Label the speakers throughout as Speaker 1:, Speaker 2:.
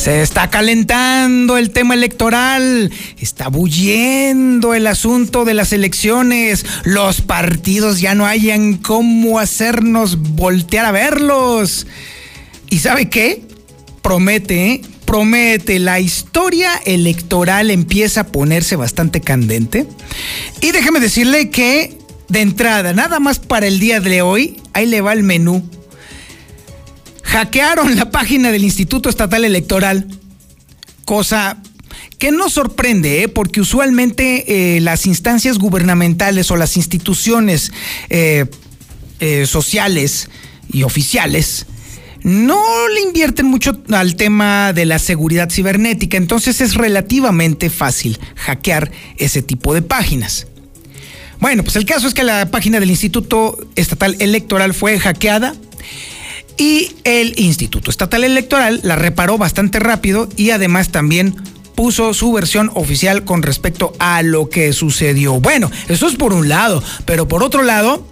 Speaker 1: Se está calentando el tema electoral, está bulliendo el asunto de las elecciones, los partidos ya no hayan cómo hacernos voltear a verlos. ¿Y sabe qué? Promete, ¿eh? promete, la historia electoral empieza a ponerse bastante candente. Y déjeme decirle que, de entrada, nada más para el día de hoy, ahí le va el menú hackearon la página del Instituto Estatal Electoral, cosa que no sorprende, ¿eh? porque usualmente eh, las instancias gubernamentales o las instituciones eh, sociales y oficiales no le invierten mucho al tema de la seguridad cibernética, entonces es relativamente fácil hackear ese tipo de páginas. Bueno, pues el caso es que la página del Instituto Estatal Electoral fue hackeada y el Instituto Estatal Electoral la reparó bastante rápido y además también puso su versión oficial con respecto a lo que sucedió. Bueno, eso es por un lado, pero por otro lado,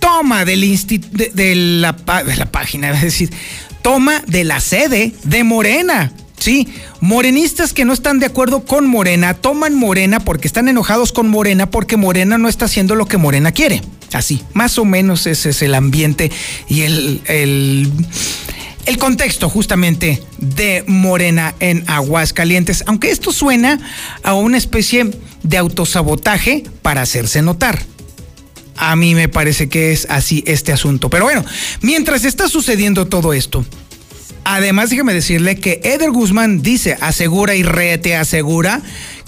Speaker 1: toma del de, la, de la página, es decir, toma de la sede de Morena. Sí, morenistas que no están de acuerdo con Morena toman Morena porque están enojados con Morena porque Morena no está haciendo lo que Morena quiere. Así, más o menos ese es el ambiente y el, el, el contexto justamente de Morena en Aguascalientes. Aunque esto suena a una especie de autosabotaje para hacerse notar. A mí me parece que es así este asunto. Pero bueno, mientras está sucediendo todo esto, Además, déjeme decirle que Eder Guzmán dice, asegura y rete asegura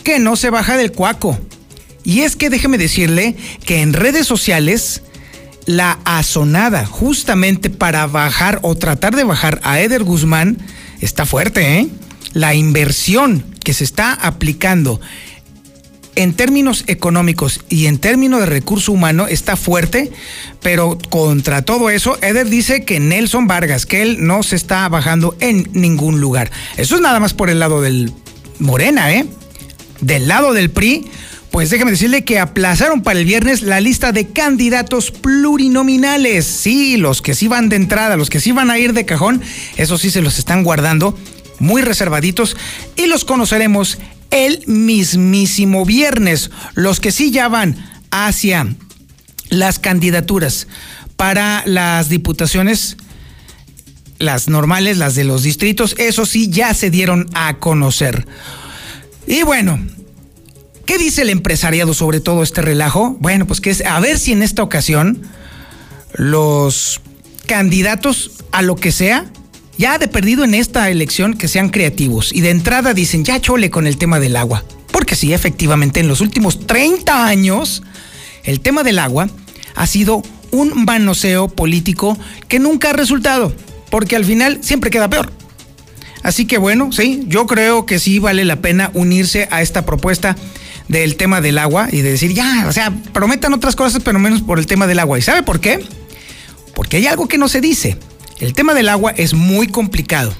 Speaker 1: que no se baja del cuaco. Y es que déjeme decirle que en redes sociales la azonada justamente para bajar o tratar de bajar a Eder Guzmán está fuerte, ¿eh? La inversión que se está aplicando en términos económicos y en términos de recurso humano está fuerte, pero contra todo eso, Eder dice que Nelson Vargas, que él no se está bajando en ningún lugar. Eso es nada más por el lado del Morena, ¿eh? Del lado del PRI, pues déjeme decirle que aplazaron para el viernes la lista de candidatos plurinominales. Sí, los que sí van de entrada, los que sí van a ir de cajón, eso sí se los están guardando muy reservaditos y los conoceremos el mismísimo viernes. Los que sí ya van hacia las candidaturas para las diputaciones, las normales, las de los distritos, eso sí ya se dieron a conocer. Y bueno, ¿qué dice el empresariado sobre todo este relajo? Bueno, pues que es a ver si en esta ocasión los candidatos a lo que sea ya de perdido en esta elección que sean creativos y de entrada dicen ya chole con el tema del agua. Porque sí, efectivamente, en los últimos 30 años, el tema del agua ha sido un manoseo político que nunca ha resultado, porque al final siempre queda peor. Así que bueno, sí, yo creo que sí vale la pena unirse a esta propuesta del tema del agua y de decir, ya, o sea, prometan otras cosas, pero menos por el tema del agua. ¿Y sabe por qué? Porque hay algo que no se dice. El tema del agua es muy complicado.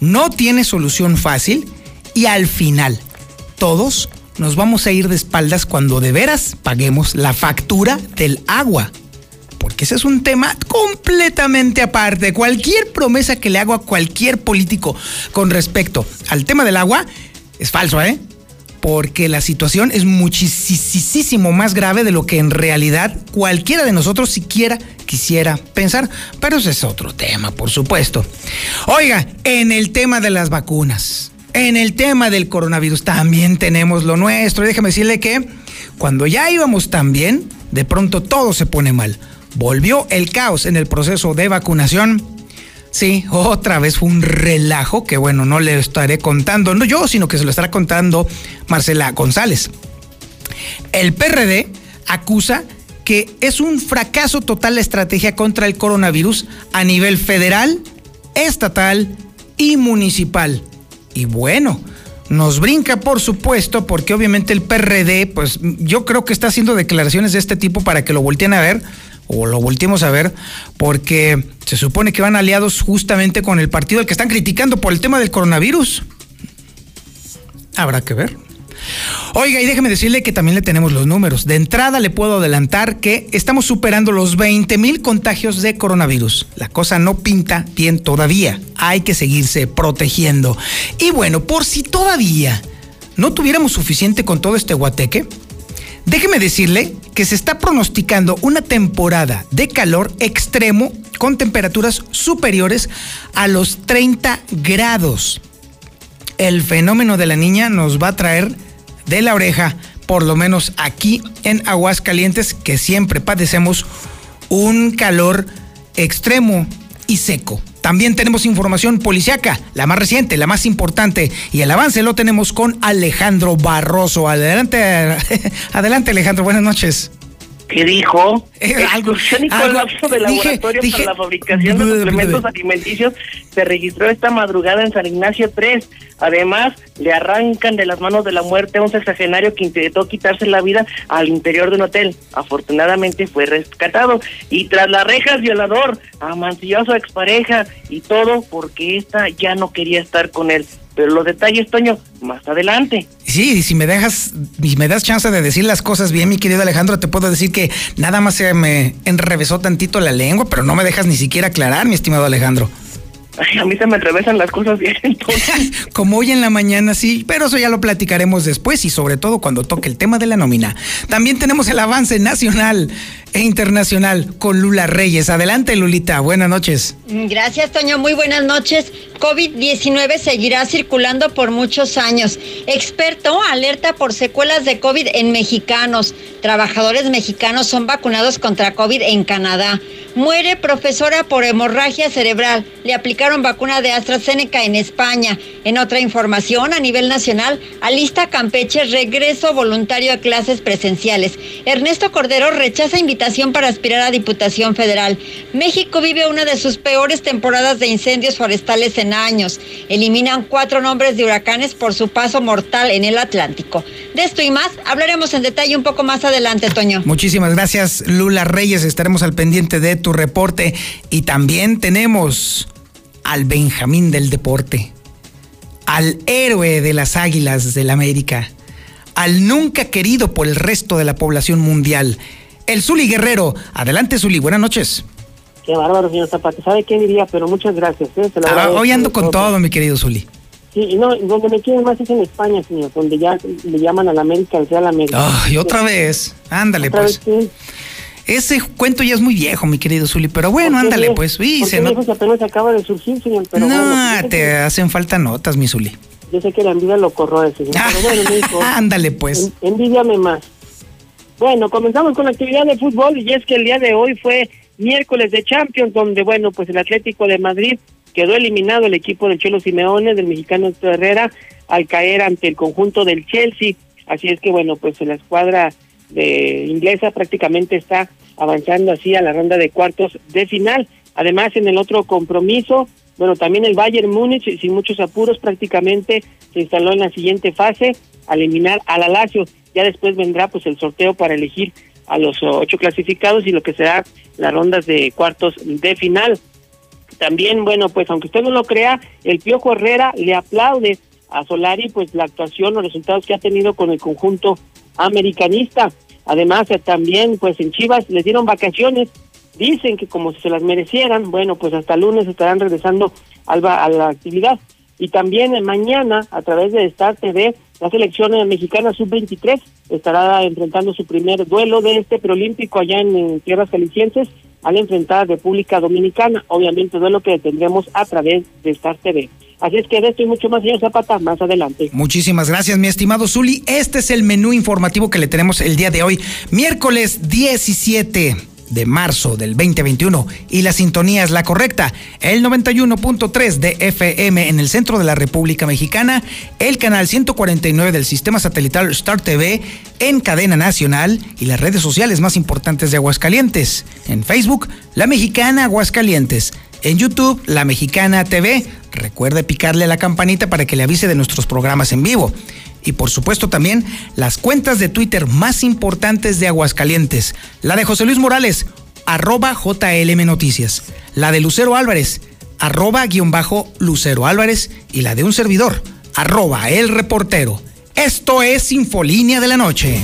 Speaker 1: No tiene solución fácil y al final todos nos vamos a ir de espaldas cuando de veras paguemos la factura del agua. Porque ese es un tema completamente aparte. Cualquier promesa que le hago a cualquier político con respecto al tema del agua es falso, ¿eh? Porque la situación es muchísimo más grave de lo que en realidad cualquiera de nosotros siquiera quisiera pensar. Pero ese es otro tema, por supuesto. Oiga, en el tema de las vacunas, en el tema del coronavirus también tenemos lo nuestro. déjeme decirle que cuando ya íbamos tan bien, de pronto todo se pone mal. Volvió el caos en el proceso de vacunación Sí, otra vez fue un relajo que bueno, no le estaré contando, no yo, sino que se lo estará contando Marcela González. El PRD acusa que es un fracaso total la estrategia contra el coronavirus a nivel federal, estatal y municipal. Y bueno, nos brinca por supuesto porque obviamente el PRD, pues yo creo que está haciendo declaraciones de este tipo para que lo volteen a ver o lo volteemos a ver, porque se supone que van aliados justamente con el partido al que están criticando por el tema del coronavirus. Habrá que ver. Oiga, y déjeme decirle que también le tenemos los números. De entrada le puedo adelantar que estamos superando los 20 mil contagios de coronavirus. La cosa no pinta bien todavía. Hay que seguirse protegiendo. Y bueno, por si todavía no tuviéramos suficiente con todo este guateque, Déjeme decirle que se está pronosticando una temporada de calor extremo con temperaturas superiores a los 30 grados. El fenómeno de la niña nos va a traer de la oreja, por lo menos aquí en Aguascalientes, que siempre padecemos un calor extremo y seco. También tenemos información policiaca, la más reciente, la más importante, y el avance lo tenemos con Alejandro Barroso. Adelante, adelante Alejandro, buenas noches.
Speaker 2: ¿Qué dijo? Eh, Exclusión y colapso de laboratorios para la fabricación de suplementos alimenticios se registró esta madrugada en San Ignacio 3. Además, le arrancan de las manos de la muerte a un sexagenario que intentó quitarse la vida al interior de un hotel. Afortunadamente fue rescatado. Y tras las rejas, violador, amancilló a su expareja y todo porque esta ya no quería estar con él. Pero los detalles, Toño, más adelante.
Speaker 1: Sí, si me dejas, y me das chance de decir las cosas bien, mi querido Alejandro, te puedo decir que nada más se me enrevesó tantito la lengua, pero no me dejas ni siquiera aclarar, mi estimado Alejandro.
Speaker 2: Ay, a mí se me atravesan las cosas bien entonces.
Speaker 1: Como hoy en la mañana, sí, pero eso ya lo platicaremos después y sobre todo cuando toque el tema de la nómina. También tenemos el avance nacional e internacional con Lula Reyes. Adelante, Lulita, buenas noches.
Speaker 3: Gracias, Toño, muy buenas noches. COVID-19 seguirá circulando por muchos años. Experto alerta por secuelas de COVID en mexicanos. Trabajadores mexicanos son vacunados contra COVID en Canadá. Muere profesora por hemorragia cerebral. Le aplicaron vacuna de AstraZeneca en España. En otra información, a nivel nacional, alista Campeche regreso voluntario a clases presenciales. Ernesto Cordero rechaza invitación para aspirar a Diputación Federal. México vive una de sus peores temporadas de incendios forestales en años. Eliminan cuatro nombres de huracanes por su paso mortal en el Atlántico. De esto y más hablaremos en detalle un poco más adelante, Toño.
Speaker 1: Muchísimas gracias, Lula Reyes. Estaremos al pendiente de tu reporte. Y también tenemos al Benjamín del deporte, al héroe de las Águilas del América, al nunca querido por el resto de la población mundial, el Zuli Guerrero. Adelante, Zuli, buenas noches.
Speaker 2: Qué bárbaro, señor Zapata. ¿Sabe qué diría? Pero muchas gracias. ¿eh?
Speaker 1: Ah, hoy ando con todo, mi querido Zuli.
Speaker 2: Sí, y no, donde me quieren más es en España, señor, donde ya le llaman a la América, al Real América.
Speaker 1: Ay, otra vez. Ándale, pues. Ese cuento ya es muy viejo, mi querido Zuli, pero bueno, ándale, pues. Sí,
Speaker 2: se no... apenas acaba de surgir, señor, pero
Speaker 1: No, te hacen falta notas, mi Zuli.
Speaker 2: Yo sé que la envidia lo corroe, señor, pero bueno, hijo,
Speaker 1: Ándale, pues.
Speaker 2: envidiame más. Bueno, comenzamos con la actividad de fútbol y es que el día de hoy fue miércoles de Champions, donde, bueno, pues el Atlético de Madrid quedó eliminado el equipo del Cholo Simeone, del mexicano Herrera, al caer ante el conjunto del Chelsea. Así es que, bueno, pues la escuadra de inglesa prácticamente está avanzando así a la ronda de cuartos de final. Además, en el otro compromiso, bueno, también el Bayern Múnich, sin muchos apuros, prácticamente se instaló en la siguiente fase al eliminar al la ya después vendrá pues el sorteo para elegir a los ocho clasificados y lo que será las rondas de cuartos de final. También, bueno, pues aunque usted no lo crea, el Piojo Herrera le aplaude a Solari pues la actuación, los resultados que ha tenido con el conjunto americanista. Además, también pues en Chivas les dieron vacaciones, dicen que como si se las merecieran, bueno, pues hasta lunes estarán regresando a la actividad. Y también mañana, a través de Star TV, la selección mexicana sub-23 estará enfrentando su primer duelo de este preolímpico allá en, tierras calicienses al enfrentar a República Dominicana. Obviamente duelo que tendremos a través de Star TV. Así es que de esto y mucho más, señor Zapata, más adelante.
Speaker 1: Muchísimas gracias, mi estimado Zuli. Este es el menú informativo que le tenemos el día de hoy, miércoles 17 de marzo del 2021 y la sintonía es la correcta, el 91.3 de FM en el centro de la República Mexicana, el canal 149 del sistema satelital Star TV en cadena nacional y las redes sociales más importantes de Aguascalientes. En Facebook, La Mexicana Aguascalientes. En YouTube, La Mexicana TV. Recuerde picarle la campanita para que le avise de nuestros programas en vivo y por supuesto también las cuentas de Twitter más importantes de Aguascalientes. La de José Luis Morales, arroba JLM Noticias. La de Lucero Álvarez, arroba guion bajo Lucero Álvarez. Y la de un servidor, arroba el reportero. Esto es Infolínea de la Noche.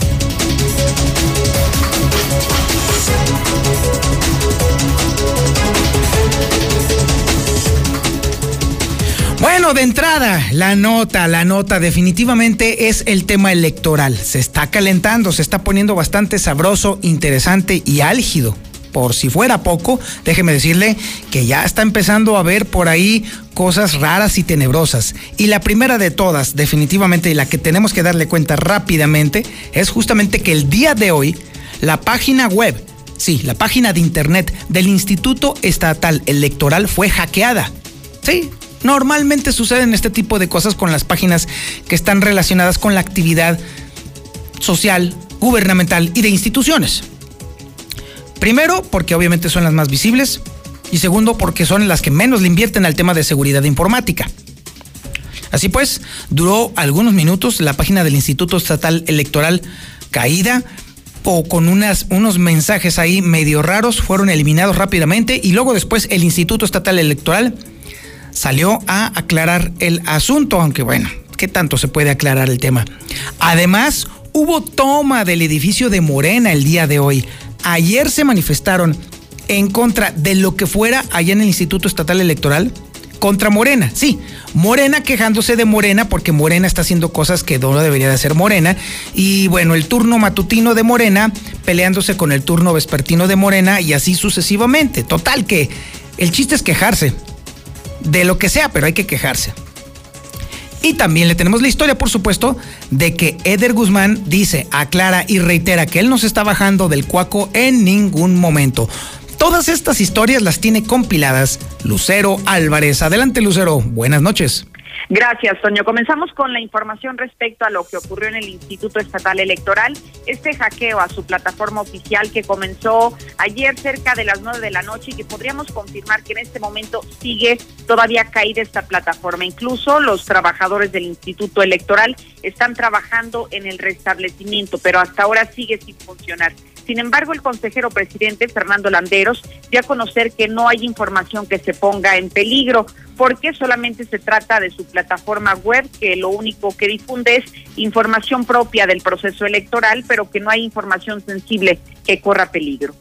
Speaker 1: Bueno, de entrada, la nota, la nota definitivamente es el tema electoral. Se está calentando, se está poniendo bastante sabroso, interesante y álgido. Por si fuera poco, déjeme decirle que ya está empezando a ver por ahí cosas raras y tenebrosas. Y la primera de todas, definitivamente, y la que tenemos que darle cuenta rápidamente, es justamente que el día de hoy, la página web, sí, la página de internet del Instituto Estatal Electoral fue hackeada. Sí, Normalmente suceden este tipo de cosas con las páginas que están relacionadas con la actividad social, gubernamental y de instituciones. Primero, porque obviamente son las más visibles. Y segundo, porque son las que menos le invierten al tema de seguridad informática. Así pues, duró algunos minutos la página del Instituto Estatal Electoral caída o con unos mensajes ahí medio raros, fueron eliminados rápidamente y luego después el Instituto Estatal Electoral salió a aclarar el asunto, aunque bueno, ¿qué tanto se puede aclarar el tema? Además, hubo toma del edificio de Morena el día de hoy. Ayer se manifestaron en contra de lo que fuera allá en el Instituto Estatal Electoral contra Morena. Sí, Morena quejándose de Morena porque Morena está haciendo cosas que no debería de hacer Morena. Y bueno, el turno matutino de Morena peleándose con el turno vespertino de Morena y así sucesivamente. Total que el chiste es quejarse de lo que sea, pero hay que quejarse. Y también le tenemos la historia, por supuesto, de que Eder Guzmán dice, aclara y reitera que él no se está bajando del cuaco en ningún momento. Todas estas historias las tiene compiladas Lucero Álvarez. Adelante, Lucero. Buenas noches.
Speaker 4: Gracias, Toño. Comenzamos con la información respecto a lo que ocurrió en el Instituto Estatal Electoral. Este hackeo a su plataforma oficial que comenzó ayer cerca de las nueve de la noche y que podríamos confirmar que en este momento sigue todavía caída esta plataforma. Incluso los trabajadores del Instituto Electoral están trabajando en el restablecimiento, pero hasta ahora sigue sin funcionar. Sin embargo, el consejero presidente Fernando Landeros dio a conocer que no hay información que se ponga en peligro, porque solamente se trata de su plataforma web, que lo único que difunde es información propia del proceso electoral, pero que no hay información sensible que corra peligro.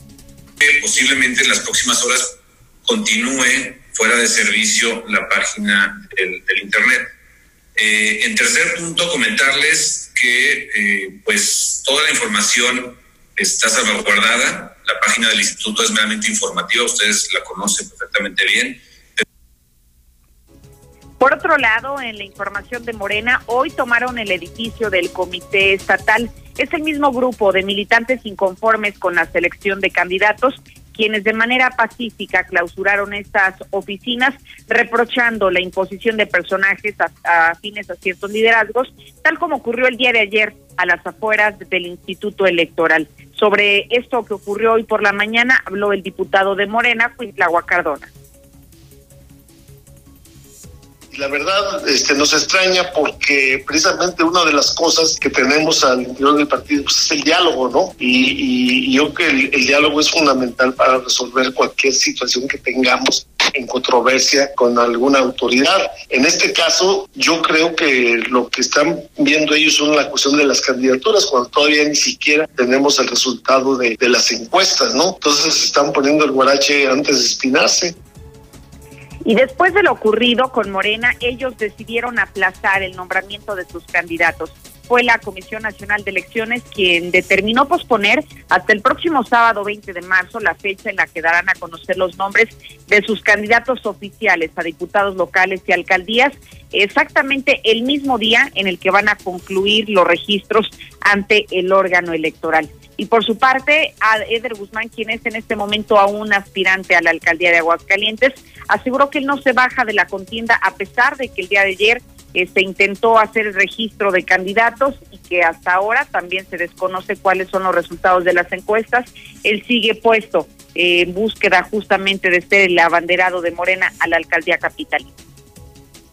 Speaker 5: Posiblemente en las próximas horas continúe fuera de servicio la página del, Internet. Eh, en tercer punto, comentarles que eh, pues toda la información está salvaguardada. La página del instituto es meramente informativa, ustedes la conocen perfectamente bien.
Speaker 4: Por otro lado, en la información de Morena, hoy tomaron el edificio del Comité Estatal. Es el mismo grupo de militantes inconformes con la selección de candidatos quienes de manera pacífica clausuraron estas oficinas, reprochando la imposición de personajes afines a, a ciertos liderazgos, tal como ocurrió el día de ayer a las afueras del Instituto Electoral. Sobre esto que ocurrió hoy por la mañana habló el diputado de Morena, Cuitlagua Cardona
Speaker 6: la verdad este, nos extraña porque precisamente una de las cosas que tenemos al interior del partido pues, es el diálogo, ¿no? Y, yo creo que el, diálogo es fundamental para resolver cualquier situación que tengamos en controversia con alguna autoridad. En este caso, yo creo que lo que están viendo ellos son la cuestión de las candidaturas, cuando todavía ni siquiera tenemos el resultado de, de las encuestas, ¿no? Entonces están poniendo el guarache antes de espinarse.
Speaker 4: Y después de lo ocurrido con Morena, ellos decidieron aplazar el nombramiento de sus candidatos. Fue la Comisión Nacional de Elecciones quien determinó posponer hasta el próximo sábado 20 de marzo la fecha en la que darán a conocer los nombres de sus candidatos oficiales a diputados locales y alcaldías, exactamente el mismo día en el que van a concluir los registros ante el órgano electoral. Y por su parte, a Eder Guzmán, quien es en este momento aún aspirante a la alcaldía de Aguascalientes, aseguró que él no se baja de la contienda a pesar de que el día de ayer se este, intentó hacer el registro de candidatos y que hasta ahora también se desconoce cuáles son los resultados de las encuestas. Él sigue puesto en búsqueda justamente de ser el abanderado de Morena a la alcaldía capitalina.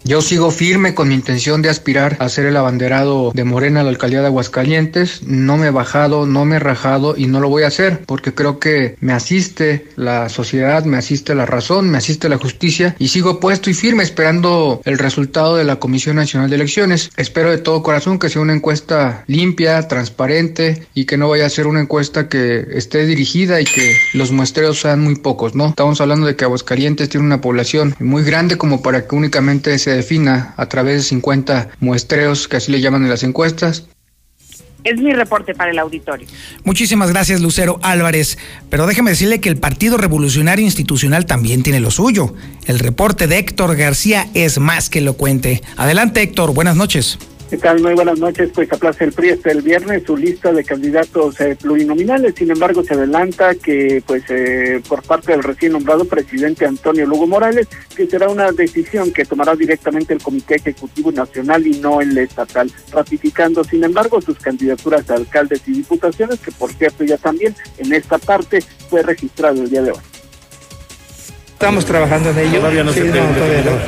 Speaker 7: Yo sigo firme con mi intención de aspirar a ser el abanderado de Morena a la alcaldía de Aguascalientes. No me he bajado, no me he rajado y no lo voy a hacer porque creo que me asiste la sociedad, me asiste la razón, me asiste la justicia y sigo puesto y firme esperando el resultado de la Comisión Nacional de Elecciones. Espero de todo corazón que sea una encuesta limpia, transparente y que no vaya a ser una encuesta que esté dirigida y que los muestreos sean muy pocos, ¿no? Estamos hablando de que Aguascalientes tiene una población muy grande como para que únicamente se defina a través de 50 muestreos, que así le llaman en las encuestas.
Speaker 4: Es mi reporte para el auditorio.
Speaker 1: Muchísimas gracias, Lucero Álvarez. Pero déjeme decirle que el Partido Revolucionario Institucional también tiene lo suyo. El reporte de Héctor García es más que elocuente. Adelante, Héctor. Buenas noches.
Speaker 8: ¿Qué tal? Muy buenas noches. Pues aplaza el PRI hasta el viernes su lista de candidatos eh, plurinominales. Sin embargo, se adelanta que, pues, eh, por parte del recién nombrado presidente Antonio Lugo Morales, que será una decisión que tomará directamente el Comité Ejecutivo Nacional y no el estatal, ratificando, sin embargo, sus candidaturas a alcaldes y diputaciones, que por cierto ya también en esta parte fue registrado el día de hoy.
Speaker 9: Estamos trabajando en ello.
Speaker 10: Todavía no se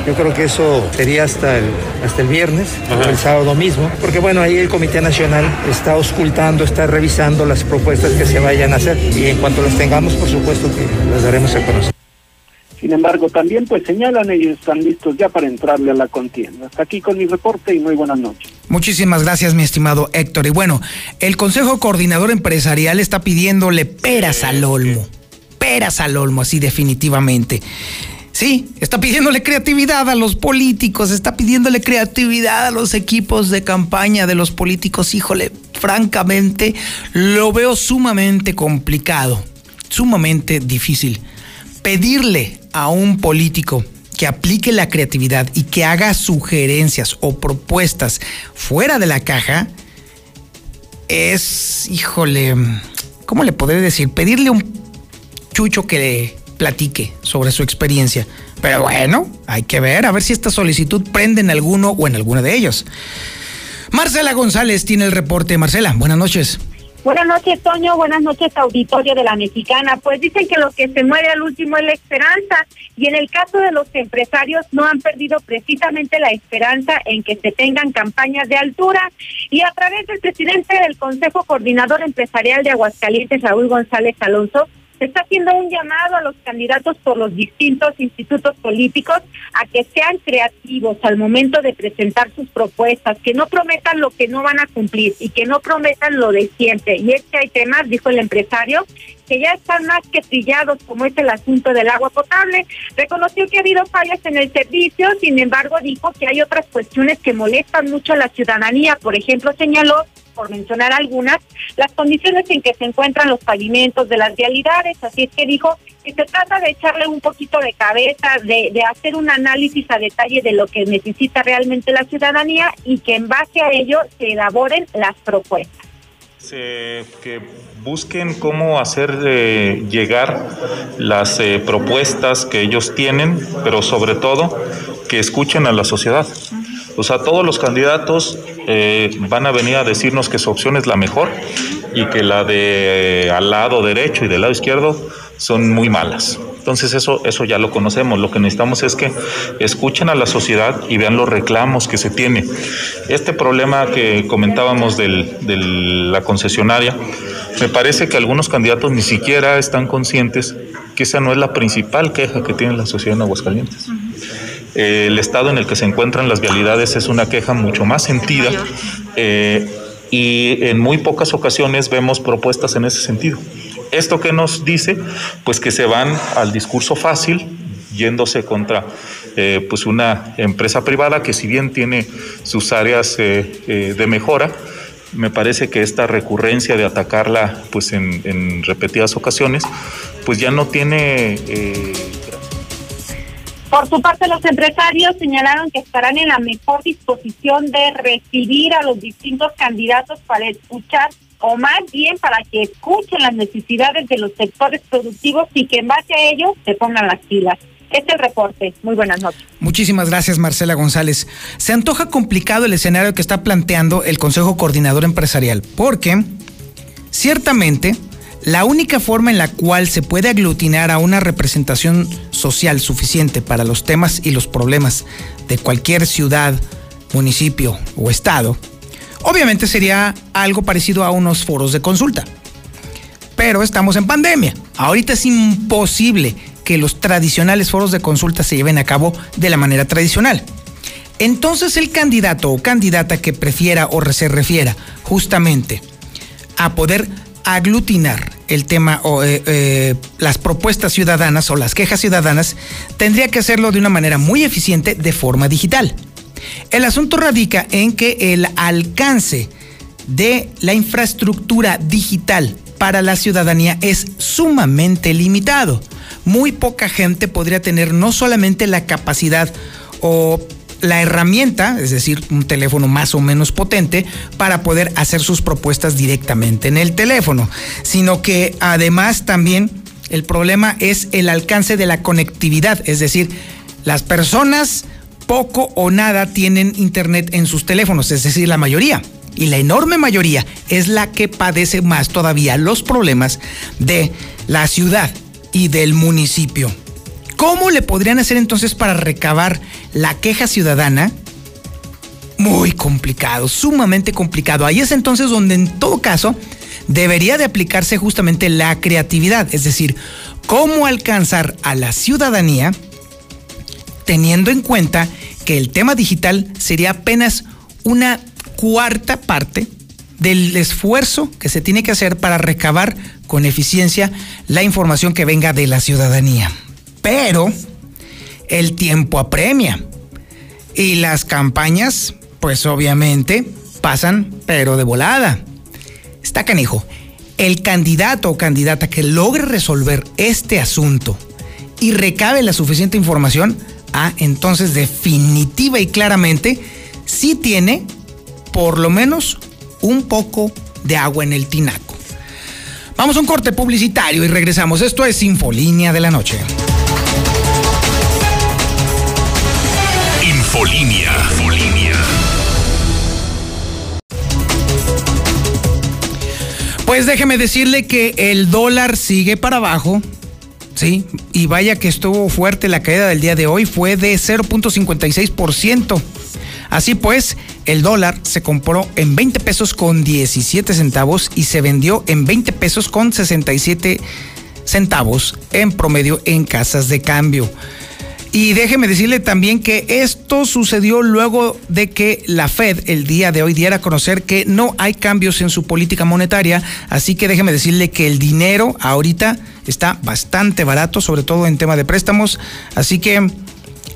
Speaker 9: Yo creo que eso sería hasta el, hasta el viernes, o el sábado mismo, porque bueno, ahí el Comité Nacional está auscultando, está revisando las propuestas que se vayan a hacer y en cuanto las tengamos, por supuesto que las daremos a conocer.
Speaker 8: Sin embargo, también pues señalan ellos están listos ya para entrarle a la contienda. Hasta aquí con mi reporte y muy buenas noches.
Speaker 1: Muchísimas gracias, mi estimado Héctor. Y bueno, el Consejo Coordinador Empresarial está pidiéndole peras al olmo peras al olmo, así definitivamente. Sí, está pidiéndole creatividad a los políticos, está pidiéndole creatividad a los equipos de campaña de los políticos. Híjole, francamente, lo veo sumamente complicado, sumamente difícil. Pedirle a un político que aplique la creatividad y que haga sugerencias o propuestas fuera de la caja es, híjole, ¿cómo le podré decir? Pedirle un Chucho que le platique sobre su experiencia. Pero bueno, hay que ver, a ver si esta solicitud prende en alguno o en alguno de ellos. Marcela González tiene el reporte. Marcela, buenas noches.
Speaker 11: Buenas noches, Toño. Buenas noches, auditorio de la Mexicana. Pues dicen que lo que se muere al último es la esperanza. Y en el caso de los empresarios, no han perdido precisamente la esperanza en que se tengan campañas de altura. Y a través del presidente del Consejo Coordinador Empresarial de Aguascalientes, Raúl González Alonso, se está haciendo un llamado a los candidatos por los distintos institutos políticos a que sean creativos al momento de presentar sus propuestas, que no prometan lo que no van a cumplir y que no prometan lo de siempre. Y es que hay temas, dijo el empresario, que ya están más que trillados, como es el asunto del agua potable. Reconoció que ha habido fallas en el servicio, sin embargo dijo que hay otras cuestiones que molestan mucho a la ciudadanía. Por ejemplo, señaló por mencionar algunas, las condiciones en que se encuentran los pavimentos de las vialidades. Así es que dijo que se trata de echarle un poquito de cabeza, de, hacer un análisis a detalle de lo que necesita realmente la ciudadanía y que en base a ello se elaboren las propuestas.
Speaker 12: que busquen cómo hacer eh, llegar las eh, propuestas que ellos tienen, pero sobre todo que escuchen a la sociedad. O sea, todos los candidatos eh, van a venir a decirnos que su opción es la mejor y que la de al lado derecho y del lado izquierdo son muy malas. Entonces eso, eso ya lo conocemos. Lo que necesitamos es que escuchen a la sociedad y vean los reclamos que se tiene. Este problema que comentábamos de la concesionaria, me parece que algunos candidatos ni siquiera están conscientes que esa no es la principal queja que tiene la sociedad en Aguascalientes. El estado en el que se encuentran las vialidades es una queja mucho más sentida eh, y en muy pocas ocasiones vemos propuestas en ese sentido. ¿Esto que nos dice? Pues que se van al discurso fácil, yéndose contra eh, pues una empresa privada que si bien tiene sus áreas eh, eh, de mejora, me parece que esta recurrencia de atacarla pues en, en repetidas ocasiones, pues ya no tiene...
Speaker 11: Por su parte, los empresarios señalaron que estarán en la mejor disposición de recibir a los distintos candidatos para escuchar o más bien para que escuchen las necesidades de los sectores productivos y que en base a ello se pongan las pilas. Este es el reporte. Muy buenas noches.
Speaker 1: Muchísimas gracias, Marcela González. Se antoja complicado el escenario que está planteando el Consejo Coordinador Empresarial, porque ciertamente la única forma en la cual se puede aglutinar a una representación social suficiente para los temas y los problemas de cualquier ciudad, municipio o estado, obviamente sería algo parecido a unos foros de consulta. Pero estamos en pandemia. Ahorita es imposible que los tradicionales foros de consulta se lleven a cabo de la manera tradicional. Entonces el candidato o candidata que prefiera o se refiera justamente a poder aglutinar el tema o eh, eh, las propuestas ciudadanas o las quejas ciudadanas, tendría que hacerlo de una manera muy eficiente de forma digital. El asunto radica en que el alcance de la infraestructura digital para la ciudadanía es sumamente limitado. Muy poca gente podría tener no solamente la capacidad o la herramienta, es decir, un teléfono más o menos potente, para poder hacer sus propuestas directamente en el teléfono, sino que además también el problema es el alcance de la conectividad, es decir, las personas poco o nada tienen internet en sus teléfonos, es decir, la mayoría. Y la enorme mayoría es la que padece más todavía los problemas de la ciudad y del municipio. ¿Cómo le podrían hacer entonces para recabar la queja ciudadana? Muy complicado, sumamente complicado. Ahí es entonces donde en todo caso debería de aplicarse justamente la creatividad, es decir, cómo alcanzar a la ciudadanía teniendo en cuenta que el tema digital sería apenas una cuarta parte del esfuerzo que se tiene que hacer para recabar con eficiencia la información que venga de la ciudadanía. Pero el tiempo apremia. Y las campañas, pues obviamente, pasan, pero de volada. Está canijo. El candidato o candidata que logre resolver este asunto y recabe la suficiente información, ah, entonces definitiva y claramente sí tiene por lo menos un poco de agua en el tinaco. Vamos a un corte publicitario y regresamos. Esto es Infolínea de la Noche.
Speaker 13: Infolinia. Infolinia.
Speaker 1: Pues déjeme decirle que el dólar sigue para abajo. Sí, y vaya que estuvo fuerte la caída del día de hoy, fue de 0.56%. Así pues, el dólar se compró en 20 pesos con 17 centavos y se vendió en 20 pesos con 67 centavos en promedio en casas de cambio. Y déjeme decirle también que esto sucedió luego de que la Fed el día de hoy diera a conocer que no hay cambios en su política monetaria, así que déjeme decirle que el dinero ahorita está bastante barato, sobre todo en tema de préstamos, así que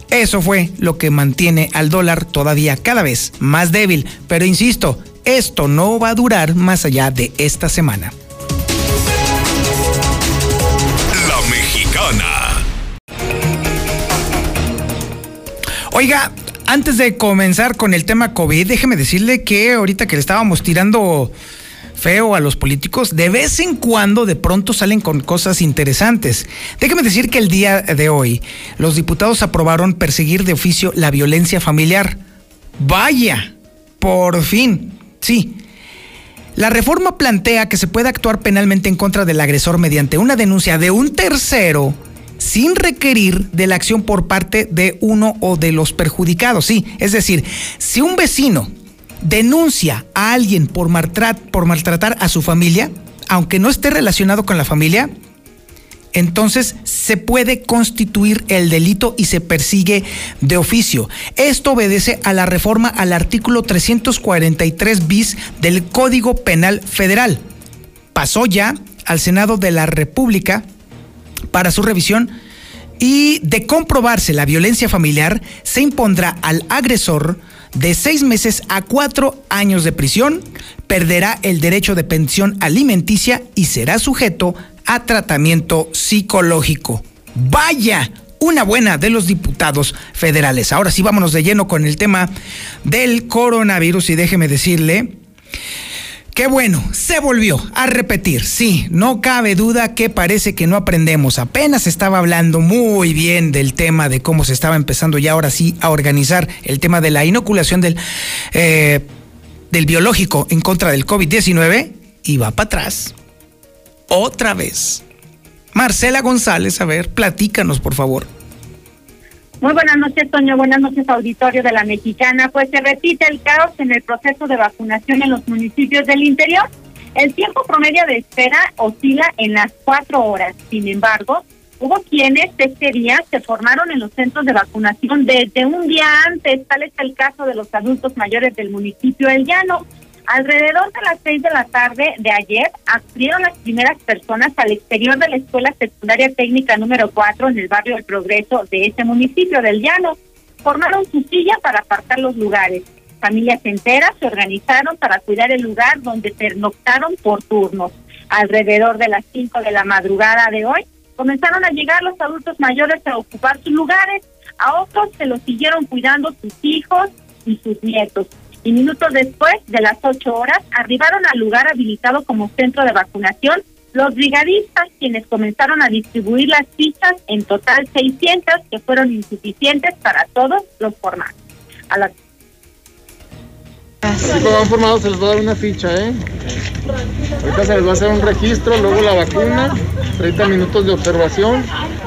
Speaker 1: eso fue lo que mantiene al dólar todavía cada vez más débil, pero insisto, esto no va a durar más allá de esta semana.
Speaker 13: La mexicana.
Speaker 1: Oiga, antes de comenzar con el tema COVID, déjeme decirle que ahorita que le estábamos tirando feo a los políticos, de vez en cuando de pronto salen con cosas interesantes. Déjeme decir que el día de hoy los diputados aprobaron perseguir de oficio la violencia familiar. Vaya, por fin, sí. La reforma plantea que se puede actuar penalmente en contra del agresor mediante una denuncia de un tercero sin requerir de la acción por parte de uno o de los perjudicados. Sí, es decir, si un vecino denuncia a alguien por, por maltratar a su familia, aunque no esté relacionado con la familia, entonces se puede constituir el delito y se persigue de oficio. Esto obedece a la reforma al artículo 343 bis del Código Penal Federal. Pasó ya al Senado de la República para su revisión y de comprobarse la violencia familiar, se impondrá al agresor de seis meses a cuatro años de prisión, perderá el derecho de pensión alimenticia y será sujeto a tratamiento psicológico. Vaya, una buena de los diputados federales. Ahora sí, vámonos de lleno con el tema del coronavirus y déjeme decirle Qué bueno, se volvió a repetir. Sí, no cabe duda que parece que no aprendemos. Apenas estaba hablando muy bien del tema de cómo se estaba empezando ya ahora sí a organizar el tema de la inoculación del, eh, del biológico en contra del COVID-19 y va para atrás. Otra vez. Marcela González, a ver, platícanos por favor.
Speaker 11: Muy buenas noches, Toño. Buenas noches, auditorio de la Mexicana. Pues se repite el caos en el proceso de vacunación en los municipios del interior. El tiempo promedio de espera oscila en las cuatro horas. Sin embargo, hubo quienes este día se formaron en los centros de vacunación desde un día antes. Tal es el caso de los adultos mayores del municipio El Llano. Alrededor de las seis de la tarde de ayer, acudieron las primeras personas al exterior de la Escuela Secundaria Técnica número 4 en el barrio del Progreso de ese municipio del Llano. Formaron su silla para apartar los lugares. Familias enteras se organizaron para cuidar el lugar donde pernoctaron por turnos. Alrededor de las 5 de la madrugada de hoy, comenzaron a llegar los adultos mayores a ocupar sus lugares. A otros se los siguieron cuidando sus hijos y sus nietos y minutos después de las ocho horas arribaron al lugar habilitado como centro de vacunación los brigadistas quienes comenzaron a distribuir las fichas, en total 600 que fueron insuficientes para todos los formatos. A la...
Speaker 10: van formados se les va a dar una ficha, ¿eh? Ahorita se les va a hacer un registro, luego la vacuna, 30 minutos de observación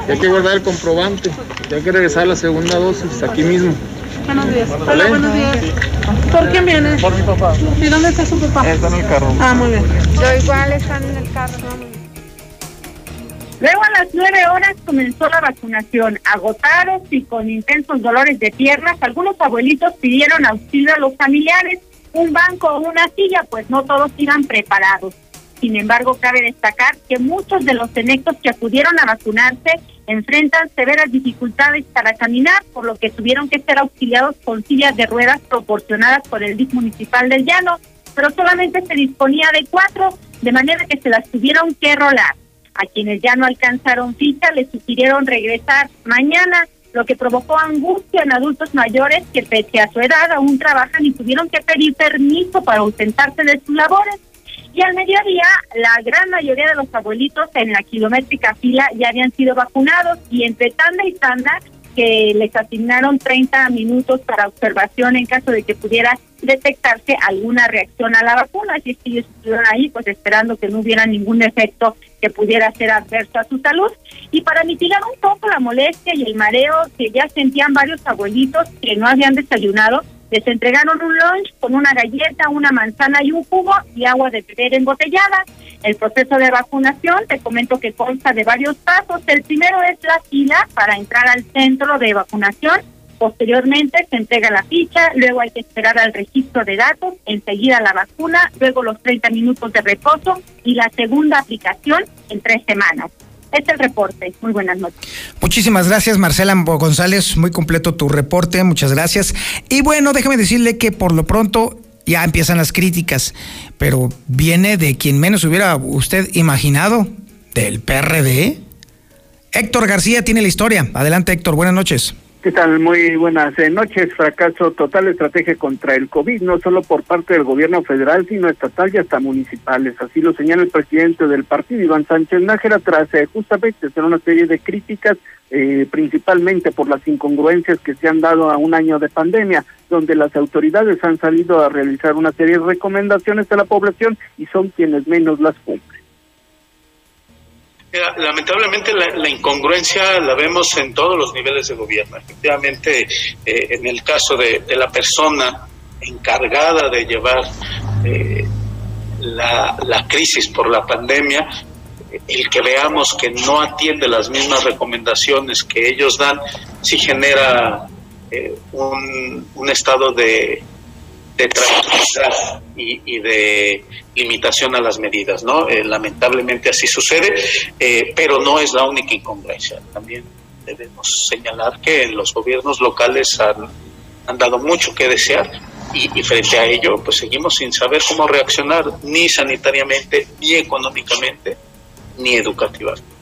Speaker 10: y hay que guardar el comprobante. Y hay que regresar a la segunda dosis aquí mismo.
Speaker 14: Buenos días. Hola, buenos días. ¿Por quién viene?
Speaker 10: Por mi papá.
Speaker 14: ¿Y dónde está su papá?
Speaker 10: Está en el carro.
Speaker 14: Ah, muy bien.
Speaker 11: Yo igual están en el carro. Luego a las nueve horas comenzó la vacunación. Agotados y con intensos dolores de piernas, algunos abuelitos pidieron auxilio a los familiares, un banco o una silla, pues no todos iban preparados. Sin embargo, cabe destacar que muchos de los senectos que acudieron a vacunarse enfrentan severas dificultades para caminar, por lo que tuvieron que ser auxiliados con sillas de ruedas proporcionadas por el DIF municipal del Llano, pero solamente se disponía de cuatro, de manera que se las tuvieron que rolar. A quienes ya no alcanzaron ficha les sugirieron regresar mañana, lo que provocó angustia en adultos mayores que pese a su edad aún trabajan y tuvieron que pedir permiso para ausentarse de sus labores. Y al mediodía, la gran mayoría de los abuelitos en la kilométrica fila ya habían sido vacunados y entre tanda y tanda que les asignaron 30 minutos para observación en caso de que pudiera detectarse alguna reacción a la vacuna. Así es que ellos estuvieron ahí pues esperando que no hubiera ningún efecto que pudiera ser adverso a su salud. Y para mitigar un poco la molestia y el mareo que ya sentían varios abuelitos que no habían desayunado, les entregaron un lunch con una galleta, una manzana y un jugo y agua de beber embotellada. El proceso de vacunación, te comento que consta de varios pasos. El primero es la fila para entrar al centro de vacunación. Posteriormente se entrega la ficha, luego hay que esperar al registro de datos, enseguida la vacuna, luego los 30 minutos de reposo y la segunda aplicación en tres semanas. Este es el reporte. Muy buenas noches.
Speaker 1: Muchísimas gracias, Marcela González. Muy completo tu reporte. Muchas gracias. Y bueno, déjame decirle que por lo pronto ya empiezan las críticas, pero viene de quien menos hubiera usted imaginado, del PRD. Héctor García tiene la historia. Adelante, Héctor. Buenas noches.
Speaker 8: ¿Qué tal? Muy buenas eh, noches. Fracaso total estrategia contra el COVID, no solo por parte del gobierno federal, sino estatal y hasta municipales. Así lo señala el presidente del partido, Iván Sánchez Nájera, tras eh, justamente hacer una serie de críticas, eh, principalmente por las incongruencias que se han dado a un año de pandemia, donde las autoridades han salido a realizar una serie de recomendaciones a la población y son quienes menos las cumplen
Speaker 15: lamentablemente la, incongruencia la vemos en todos los niveles de gobierno. Efectivamente, eh, en el caso de, la persona encargada de llevar eh, la, crisis por la pandemia, el que veamos que no atiende las mismas recomendaciones que ellos dan, sí genera eh, un estado de, de tranquilidad y, de limitación a las medidas, ¿no? Eh, lamentablemente así sucede, eh, pero no es la única incongruencia. También debemos señalar que los gobiernos locales han, dado mucho que desear y, y, frente a ello, pues seguimos sin saber cómo reaccionar ni sanitariamente, ni económicamente, ni educativamente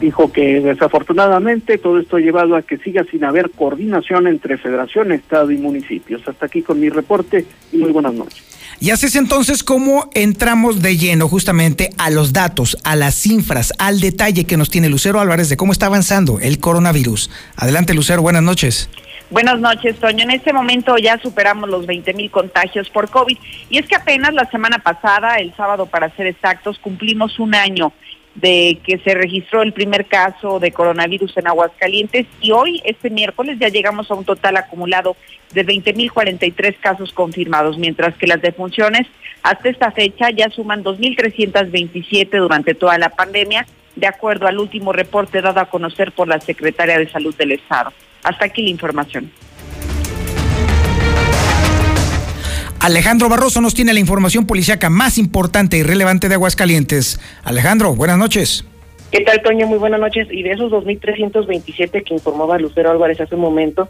Speaker 8: dijo que desafortunadamente todo esto ha llevado a que siga sin haber coordinación entre federación, estado y municipios. Hasta aquí con mi reporte y muy buenas noches.
Speaker 1: Y así es entonces como entramos de lleno justamente a los datos, a las cifras, al detalle que nos tiene Lucero Álvarez de cómo está avanzando el coronavirus. Adelante Lucero, buenas noches.
Speaker 4: Buenas noches, Toño. En este momento ya superamos los 20 mil contagios por COVID y es que apenas la semana pasada, el sábado para ser exactos, cumplimos un año de que se registró el primer caso de coronavirus en Aguascalientes y hoy, este miércoles, ya llegamos a un total acumulado de 20.043 casos confirmados, mientras que las defunciones hasta esta fecha ya suman 2.327 durante toda la pandemia, de acuerdo al último reporte dado a conocer por la Secretaria de Salud del Estado. Hasta aquí la información.
Speaker 1: Alejandro Barroso nos tiene la información policíaca más importante y relevante de Aguascalientes. Alejandro, buenas noches.
Speaker 16: ¿Qué tal, Toño? Muy buenas noches. Y de esos 2.327 que informaba Lucero Álvarez hace un momento,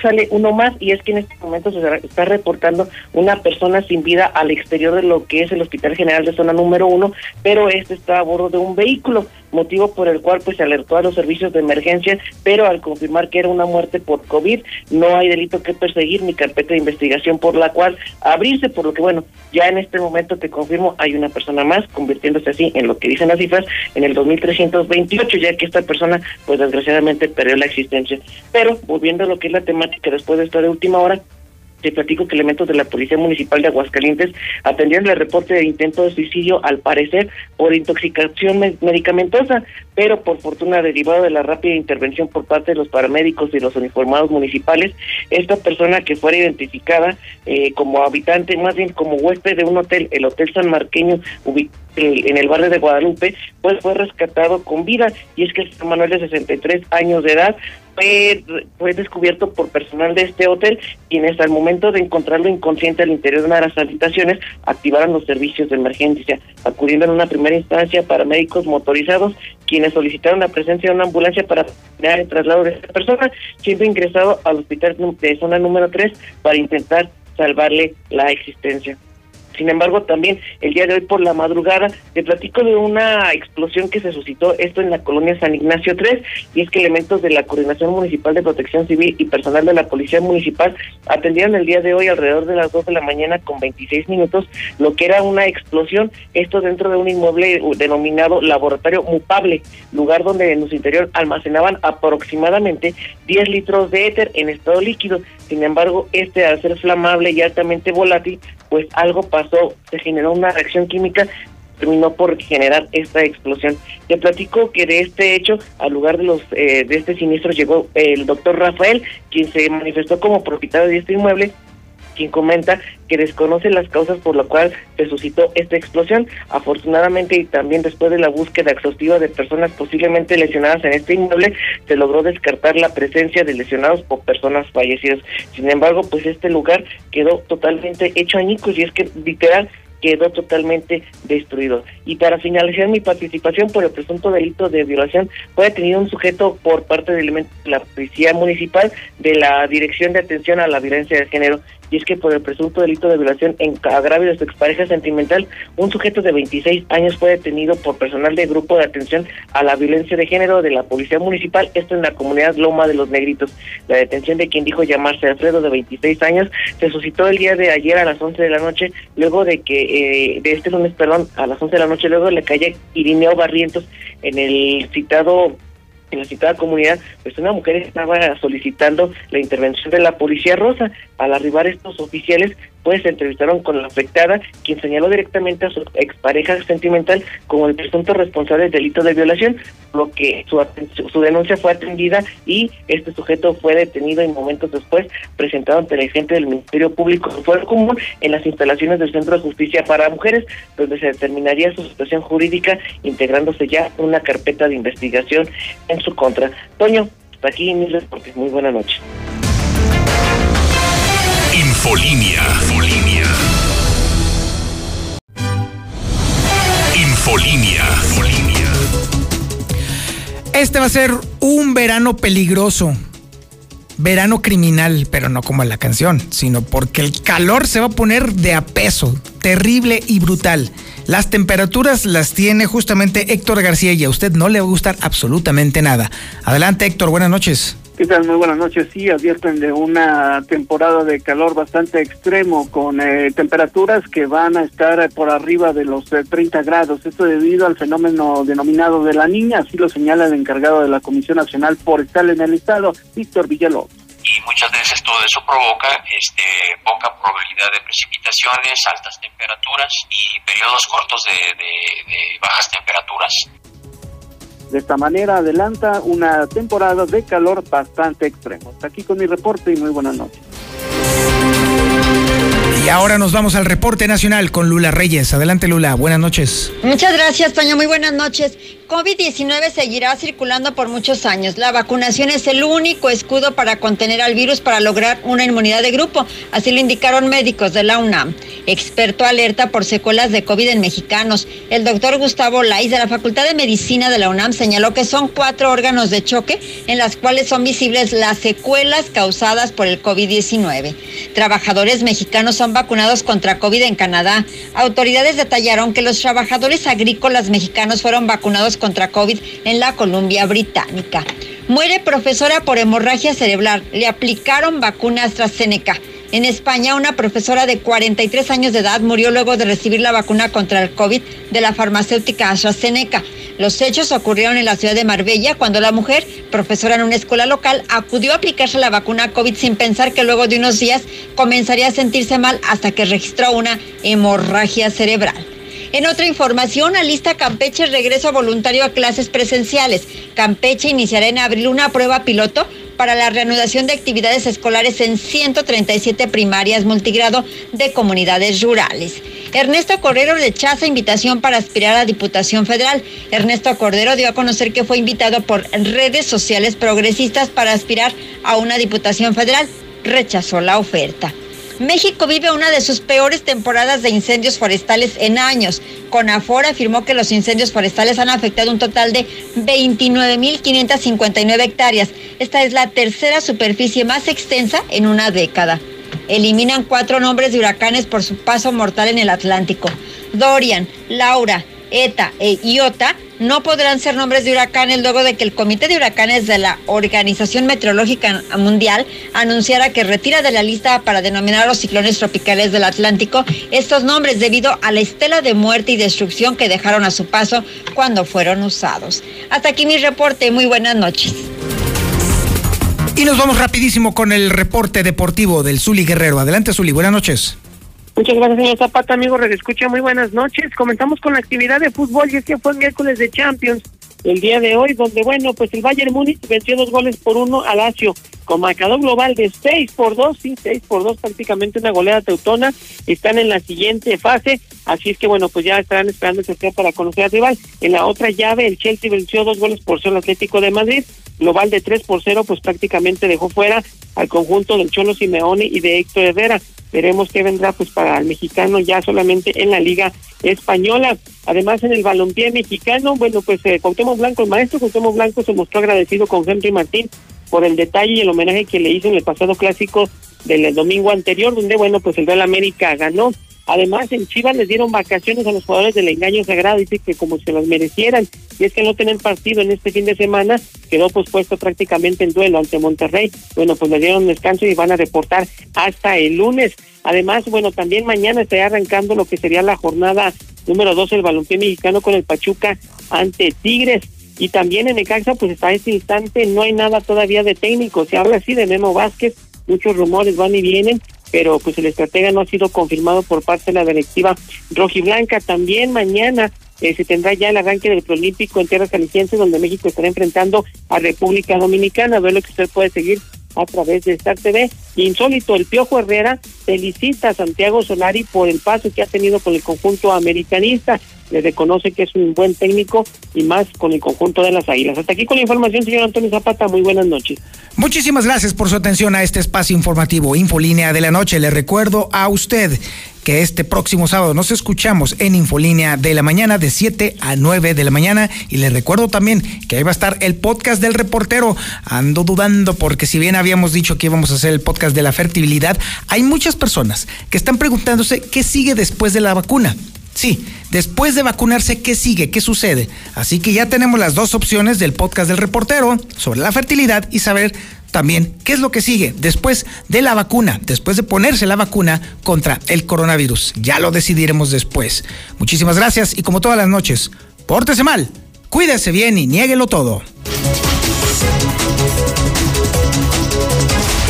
Speaker 16: sale uno más y es que en este momento se está reportando una persona sin vida al exterior de lo que es el Hospital General de Zona número uno, pero este está a bordo de un vehículo motivo por el cual pues se alertó a los servicios de emergencia, pero al confirmar que era una muerte por COVID, no hay delito que perseguir ni carpeta de investigación por la cual abrirse, por lo que bueno, ya en este momento te confirmo, hay una persona más, convirtiéndose así en lo que dicen las cifras, en el 2328, ya que esta persona pues desgraciadamente perdió la existencia. Pero volviendo a lo que es la temática después de esta de última hora, te platico que elementos de la Policía Municipal de Aguascalientes atendieron el reporte de intento de suicidio, al parecer por intoxicación medicamentosa, pero por fortuna derivado de la rápida intervención por parte de los paramédicos y los uniformados municipales, esta persona que fuera identificada eh, como habitante, más bien como huésped de un hotel, el Hotel San Marqueño, en el barrio de Guadalupe, pues fue rescatado con vida, y es que el Manuel de 63 años de edad fue, fue descubierto por personal de este hotel, quienes al momento de encontrarlo inconsciente al interior de una de las habitaciones activaron los servicios de emergencia, acudiendo en una primera instancia para médicos motorizados, quienes solicitaron la presencia de una ambulancia para el traslado de esta persona, siendo ingresado al hospital de zona número 3 para intentar salvarle la existencia. Sin embargo, también el día de hoy por la madrugada te platico de una explosión que se suscitó esto en la colonia San Ignacio 3 y es que elementos de la Coordinación Municipal de Protección Civil y personal de la Policía Municipal atendieron el día de hoy alrededor de las 2 de la mañana con 26 minutos lo que era una explosión, esto dentro de un inmueble denominado Laboratorio Mupable, lugar donde en su interior almacenaban aproximadamente 10 litros de éter en estado líquido. Sin embargo, este al ser flamable y altamente volátil, pues algo pasó, se generó una reacción química terminó por generar esta explosión. Te platico que de este hecho, al lugar de los eh, de este siniestro llegó el doctor Rafael, quien se manifestó como propietario de este inmueble quien comenta que desconoce las causas por las cuales se suscitó esta explosión. Afortunadamente y también después de la búsqueda exhaustiva de personas posiblemente lesionadas en este inmueble, se logró descartar la presencia de lesionados o personas fallecidas. Sin embargo, pues este lugar quedó totalmente hecho añicos y es que literal quedó totalmente destruido. Y para finalizar mi participación por el presunto delito de violación, fue detenido un sujeto por parte de la Policía Municipal de la Dirección de Atención a la Violencia de Género. Y es que por el presunto delito de violación en agravio de su expareja sentimental, un sujeto de 26 años fue detenido por personal del Grupo de Atención a la Violencia de Género de la Policía Municipal, esto en la comunidad Loma de los Negritos. La detención de quien dijo llamarse Alfredo, de 26 años, se suscitó el día de ayer a las 11 de la noche, luego de que eh, de este lunes, perdón, a las 11 de la noche, luego de la calle Irineo Barrientos, en el citado en la citada comunidad, pues una mujer estaba solicitando la intervención de la policía rosa. Al arribar estos oficiales, pues se entrevistaron con la afectada, quien señaló directamente a su expareja sentimental como el presunto responsable del delito de violación, lo que su, su denuncia fue atendida y este sujeto fue detenido y momentos después presentado ante el agente del Ministerio Público Fue Común en las instalaciones del Centro de Justicia para Mujeres, donde se determinaría su situación jurídica, integrándose ya una carpeta de investigación en su contra. Toño, hasta aquí mis reportes. Muy buena noche.
Speaker 13: Infolinia. Infolinia. Infolinia. Infolinia.
Speaker 1: Este va a ser un verano peligroso. Verano criminal, pero no como en la canción, sino porque el calor se va a poner de a peso, terrible y brutal. Las temperaturas las tiene justamente Héctor García y a usted no le va a gustar absolutamente nada. Adelante Héctor, buenas noches.
Speaker 8: ¿Qué tal? Muy buenas noches. Sí, advierten de una temporada de calor bastante extremo con eh, temperaturas que van a estar por arriba de los 30 grados. Esto debido al fenómeno denominado de la niña, así lo señala el encargado de la Comisión Nacional Forestal en el Estado, Víctor Villalobos
Speaker 17: y muchas veces todo eso provoca este, poca probabilidad de precipitaciones, altas temperaturas y periodos cortos de bajas temperaturas.
Speaker 8: De esta manera adelanta una temporada de calor bastante extremo. Hasta aquí con mi reporte y muy buenas noches.
Speaker 1: Y ahora nos vamos al reporte nacional con Lula Reyes. Adelante Lula, buenas noches.
Speaker 3: Muchas gracias, Toño. Muy buenas noches. COVID-19 seguirá circulando por muchos años. La vacunación es el único escudo para contener al virus para lograr una inmunidad de grupo. Así lo indicaron médicos de la UNAM. Experto alerta por secuelas de COVID en mexicanos. El doctor Gustavo Laiz de la Facultad de Medicina de la UNAM señaló que son cuatro órganos de choque en las cuales son visibles las secuelas causadas por el COVID-19. Trabajadores mexicanos son vacunados contra COVID en Canadá. Autoridades detallaron que los trabajadores agrícolas mexicanos fueron vacunados contra COVID en la Columbia Británica. Muere profesora por hemorragia cerebral. Le aplicaron vacuna AstraZeneca. En España, una profesora de 43 años de edad murió luego de recibir la vacuna contra el COVID de la farmacéutica AstraZeneca. Los hechos ocurrieron en la ciudad de Marbella cuando la mujer, profesora en una escuela local, acudió a aplicarse la vacuna COVID sin pensar que luego de unos días comenzaría a sentirse mal hasta que registró una hemorragia cerebral. En otra información, alista Campeche regreso voluntario a clases presenciales. Campeche iniciará en abril una prueba piloto para la reanudación de actividades escolares en 137 primarias multigrado de comunidades rurales. Ernesto Cordero rechaza invitación para aspirar a Diputación Federal. Ernesto Cordero dio a conocer que fue invitado por redes sociales progresistas para aspirar a una Diputación Federal. Rechazó la oferta. México vive una de sus peores temporadas de incendios forestales en años. CONAFOR afirmó que los incendios forestales han afectado un total de 29.559 hectáreas. Esta es la tercera superficie más extensa en una década. Eliminan cuatro nombres de huracanes por su paso mortal en el Atlántico. Dorian, Laura, ETA e IOTA no podrán ser nombres de huracanes luego de que el Comité de Huracanes de la Organización Meteorológica Mundial anunciara que retira de la lista para denominar los ciclones tropicales del Atlántico estos nombres debido a la estela de muerte y destrucción que dejaron a su paso cuando fueron usados. Hasta aquí mi reporte. Muy buenas noches.
Speaker 1: Y nos vamos rapidísimo con el reporte deportivo del Zuli Guerrero. Adelante, Zuli. Buenas noches.
Speaker 2: Muchas gracias, señor Zapata, amigo. Escucha, muy buenas noches. Comenzamos con la actividad de fútbol y es que fue miércoles de Champions el día de hoy, donde, bueno, pues el Bayern Múnich venció dos goles por uno al Lazio, con marcador global de seis por dos, sí, seis por dos, prácticamente una goleada teutona. Están en la siguiente fase, así es que, bueno, pues ya estarán esperando el sorteo para conocer al rival. En la otra llave, el Chelsea venció dos goles por cero al Atlético de Madrid, global de tres por cero, pues prácticamente dejó fuera al conjunto del Cholo Simeone y de Héctor Herrera. Veremos qué vendrá pues para el mexicano ya solamente en la Liga Española. Además, en el balompié mexicano, bueno, pues eh, Blanco, el maestro Cuauhtémoc Blanco se mostró agradecido con Henry Martín por el detalle y el homenaje que le hizo en el pasado clásico del domingo anterior, donde, bueno, pues el Real América ganó. Además, en Chivas les dieron vacaciones a los jugadores del engaño sagrado, dice que como se las merecieran. Y es que no tener partido en este fin de semana quedó pospuesto prácticamente en duelo ante Monterrey. Bueno, pues le dieron descanso y van a reportar hasta el lunes. Además, bueno, también mañana estará arrancando lo que sería la jornada número 12 del balompié mexicano con el Pachuca ante Tigres. Y también en Necaxa, pues hasta este instante no hay nada todavía de técnico. Se habla así de Memo Vázquez, muchos rumores van y vienen, pero pues el estratega no ha sido confirmado por parte de la directiva rojiblanca. También mañana eh, se tendrá ya el arranque del Prolímpico en tierras calicienses, donde México estará enfrentando a República Dominicana. Ve lo que usted puede seguir a través de Star TV. Insólito, el Piojo Herrera felicita a Santiago Solari por el paso que ha tenido con el conjunto americanista. Le reconoce que es un buen técnico y más con el conjunto de las Águilas. Hasta aquí con la información, señor Antonio Zapata. Muy buenas noches.
Speaker 1: Muchísimas gracias por su atención a este espacio informativo Infolínea de la Noche. Le recuerdo a usted que este próximo sábado nos escuchamos en Infolínea de la mañana de 7 a 9 de la mañana y le recuerdo también que ahí va a estar el podcast del reportero. Ando dudando porque si bien habíamos dicho que íbamos a hacer el podcast de la fertilidad, hay muchas personas que están preguntándose qué sigue después de la vacuna. Sí, después de vacunarse, ¿qué sigue? ¿Qué sucede? Así que ya tenemos las dos opciones del podcast del reportero sobre la fertilidad y saber también qué es lo que sigue después de la vacuna, después de ponerse la vacuna contra el coronavirus. Ya lo decidiremos después. Muchísimas gracias y como todas las noches, pórtese mal, cuídese bien y niéguelo todo.